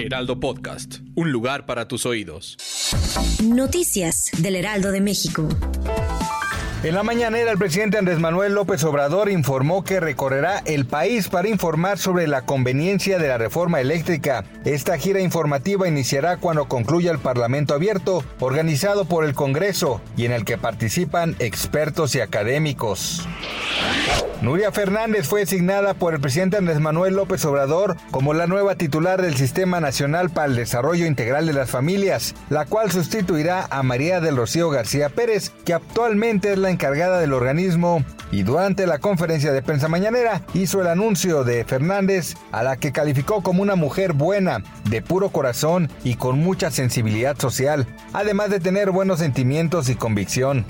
Heraldo Podcast, un lugar para tus oídos. Noticias del Heraldo de México. En la mañanera, el presidente Andrés Manuel López Obrador informó que recorrerá el país para informar sobre la conveniencia de la reforma eléctrica. Esta gira informativa iniciará cuando concluya el Parlamento Abierto, organizado por el Congreso y en el que participan expertos y académicos. Nuria Fernández fue designada por el presidente Andrés Manuel López Obrador como la nueva titular del Sistema Nacional para el Desarrollo Integral de las Familias, la cual sustituirá a María del Rocío García Pérez, que actualmente es la encargada del organismo y durante la conferencia de prensa mañanera hizo el anuncio de Fernández a la que calificó como una mujer buena, de puro corazón y con mucha sensibilidad social, además de tener buenos sentimientos y convicción.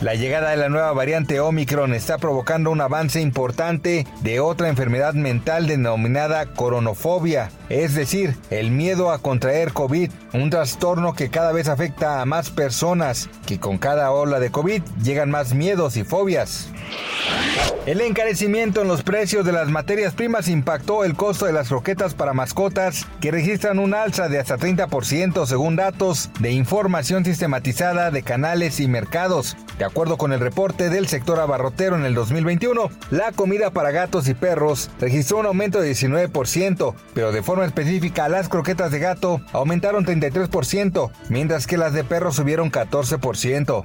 La llegada de la nueva variante Omicron está provocando un avance importante de otra enfermedad mental denominada coronofobia, es decir, el miedo a contraer COVID, un trastorno que cada vez afecta a más personas, que con cada ola de COVID llegan más miedos y fobias. El encarecimiento en los precios de las materias primas impactó el costo de las croquetas para mascotas, que registran un alza de hasta 30% según datos de información sistematizada de canales y mercados. De acuerdo con el reporte del sector abarrotero en el 2021, la comida para gatos y perros registró un aumento de 19%, pero de forma específica las croquetas de gato aumentaron 33%, mientras que las de perros subieron 14%.